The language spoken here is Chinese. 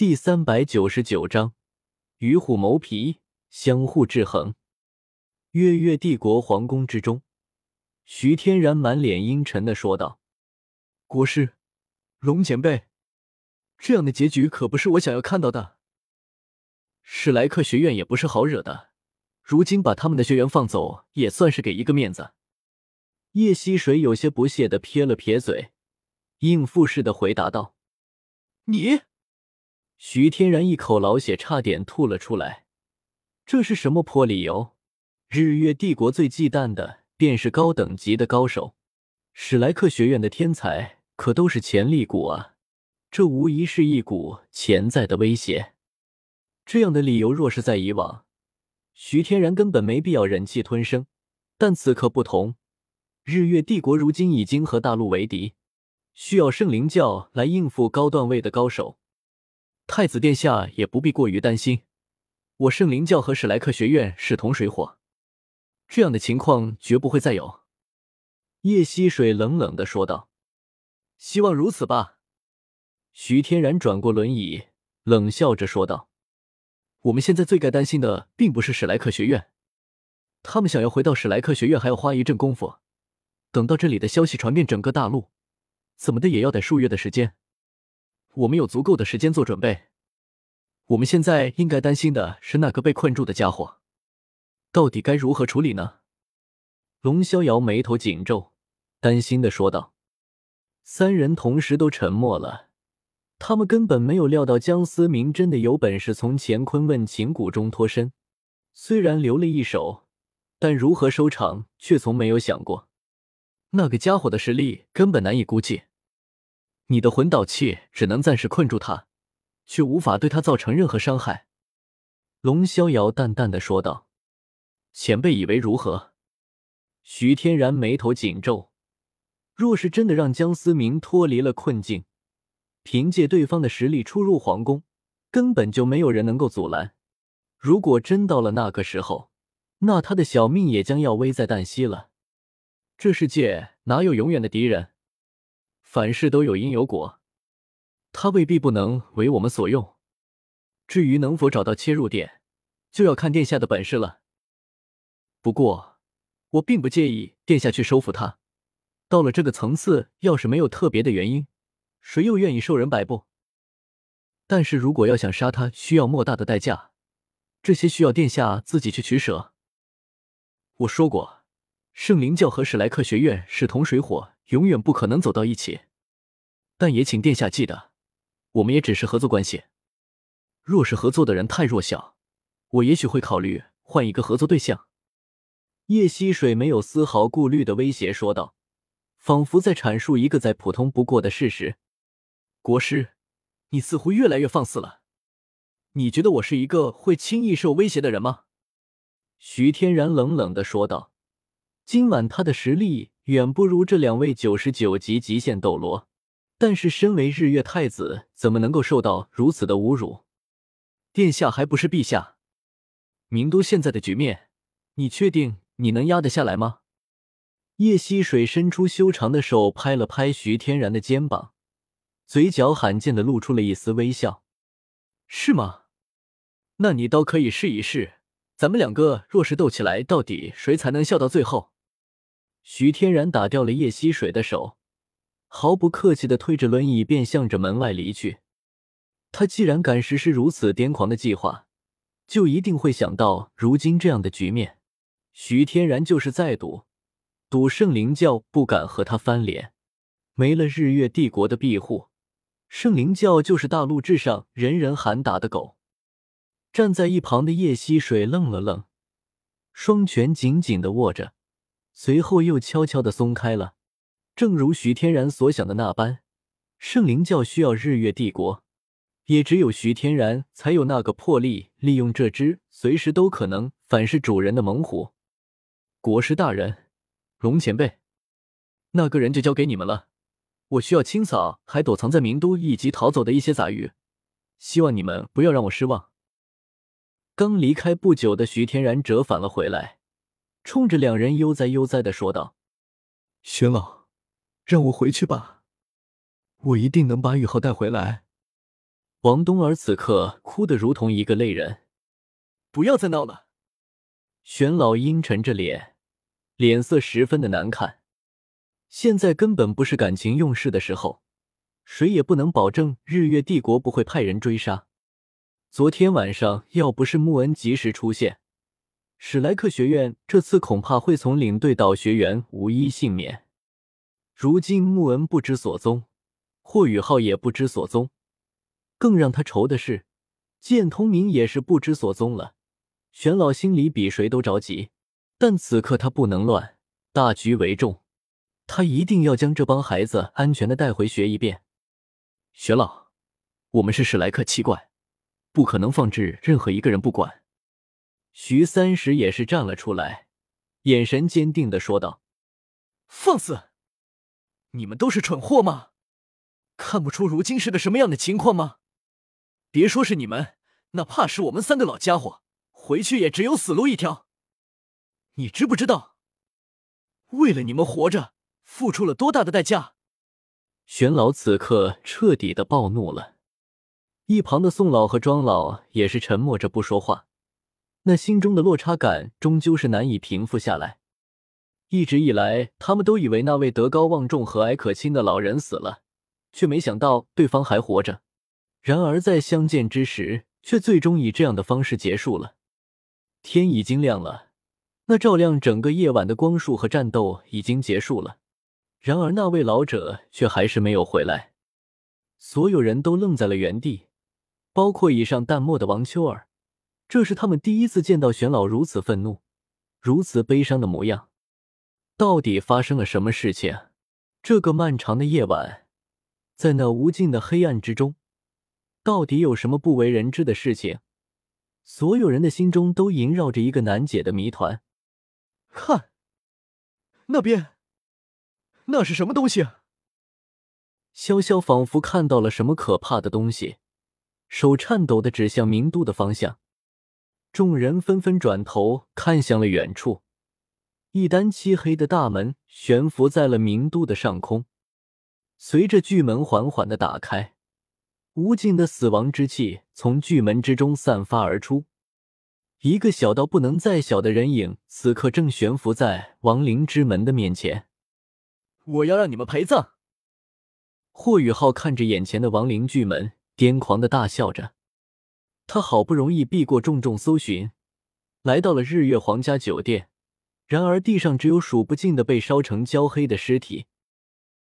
第三百九十九章，与虎谋皮，相互制衡。月月帝国皇宫之中，徐天然满脸阴沉的说道：“国师，龙前辈，这样的结局可不是我想要看到的。史莱克学院也不是好惹的，如今把他们的学员放走，也算是给一个面子。”叶溪水有些不屑的撇了撇嘴，应付似的回答道：“你。”徐天然一口老血差点吐了出来，这是什么破理由？日月帝国最忌惮的便是高等级的高手，史莱克学院的天才可都是潜力股啊！这无疑是一股潜在的威胁。这样的理由若是在以往，徐天然根本没必要忍气吞声。但此刻不同，日月帝国如今已经和大陆为敌，需要圣灵教来应付高段位的高手。太子殿下也不必过于担心，我圣灵教和史莱克学院势同水火，这样的情况绝不会再有。”叶溪水冷冷的说道。“希望如此吧。”徐天然转过轮椅，冷笑着说道：“我们现在最该担心的并不是史莱克学院，他们想要回到史莱克学院还要花一阵功夫，等到这里的消息传遍整个大陆，怎么的也要得数月的时间。”我们有足够的时间做准备。我们现在应该担心的是那个被困住的家伙，到底该如何处理呢？龙逍遥眉头紧皱，担心的说道。三人同时都沉默了。他们根本没有料到江思明真的有本事从乾坤问情谷中脱身。虽然留了一手，但如何收场却从没有想过。那个家伙的实力根本难以估计。你的魂导器只能暂时困住他，却无法对他造成任何伤害。”龙逍遥淡淡的说道。“前辈以为如何？”徐天然眉头紧皱。若是真的让江思明脱离了困境，凭借对方的实力出入皇宫，根本就没有人能够阻拦。如果真到了那个时候，那他的小命也将要危在旦夕了。这世界哪有永远的敌人？凡事都有因有果，他未必不能为我们所用。至于能否找到切入点，就要看殿下的本事了。不过，我并不介意殿下去收服他。到了这个层次，要是没有特别的原因，谁又愿意受人摆布？但是如果要想杀他，需要莫大的代价，这些需要殿下自己去取舍。我说过，圣灵教和史莱克学院势同水火。永远不可能走到一起，但也请殿下记得，我们也只是合作关系。若是合作的人太弱小，我也许会考虑换一个合作对象。叶溪水没有丝毫顾虑的威胁说道，仿佛在阐述一个再普通不过的事实。国师，你似乎越来越放肆了。你觉得我是一个会轻易受威胁的人吗？徐天然冷冷的说道。今晚他的实力。远不如这两位九十九级极限斗罗，但是身为日月太子，怎么能够受到如此的侮辱？殿下还不是陛下？明都现在的局面，你确定你能压得下来吗？叶溪水伸出修长的手拍了拍徐天然的肩膀，嘴角罕见的露出了一丝微笑。是吗？那你倒可以试一试。咱们两个若是斗起来，到底谁才能笑到最后？徐天然打掉了叶溪水的手，毫不客气的推着轮椅便向着门外离去。他既然敢实施如此癫狂的计划，就一定会想到如今这样的局面。徐天然就是在赌，赌圣灵教不敢和他翻脸。没了日月帝国的庇护，圣灵教就是大陆之上人人喊打的狗。站在一旁的叶溪水愣了愣，双拳紧紧的握着。随后又悄悄的松开了，正如徐天然所想的那般，圣灵教需要日月帝国，也只有徐天然才有那个魄力，利用这只随时都可能反噬主人的猛虎。国师大人，龙前辈，那个人就交给你们了。我需要清扫还躲藏在名都以及逃走的一些杂鱼，希望你们不要让我失望。刚离开不久的徐天然折返了回来。冲着两人悠哉悠哉的说道：“玄老，让我回去吧，我一定能把雨浩带回来。”王冬儿此刻哭得如同一个泪人。不要再闹了。玄老阴沉着脸，脸色十分的难看。现在根本不是感情用事的时候，谁也不能保证日月帝国不会派人追杀。昨天晚上要不是穆恩及时出现，史莱克学院这次恐怕会从领队到学员无一幸免。如今穆恩不知所踪，霍雨浩也不知所踪，更让他愁的是，剑通明也是不知所踪了。玄老心里比谁都着急，但此刻他不能乱，大局为重，他一定要将这帮孩子安全的带回学一遍。玄老，我们是史莱克七怪，不可能放置任何一个人不管。徐三石也是站了出来，眼神坚定的说道：“放肆！”你们都是蠢货吗？看不出如今是个什么样的情况吗？别说是你们，哪怕是我们三个老家伙，回去也只有死路一条。你知不知道，为了你们活着，付出了多大的代价？玄老此刻彻底的暴怒了，一旁的宋老和庄老也是沉默着不说话，那心中的落差感终究是难以平复下来。一直以来，他们都以为那位德高望重、和蔼可亲的老人死了，却没想到对方还活着。然而在相见之时，却最终以这样的方式结束了。天已经亮了，那照亮整个夜晚的光束和战斗已经结束了。然而那位老者却还是没有回来。所有人都愣在了原地，包括以上淡漠的王秋儿。这是他们第一次见到玄老如此愤怒、如此悲伤的模样。到底发生了什么事情？这个漫长的夜晚，在那无尽的黑暗之中，到底有什么不为人知的事情？所有人的心中都萦绕着一个难解的谜团。看，那边，那是什么东西？潇潇仿佛看到了什么可怕的东西，手颤抖的指向明都的方向。众人纷纷转头看向了远处。一单漆黑的大门悬浮在了明都的上空，随着巨门缓缓的打开，无尽的死亡之气从巨门之中散发而出。一个小到不能再小的人影，此刻正悬浮在亡灵之门的面前。我要让你们陪葬！霍雨浩看着眼前的亡灵巨门，癫狂的大笑着。他好不容易避过重重搜寻，来到了日月皇家酒店。然而，地上只有数不尽的被烧成焦黑的尸体，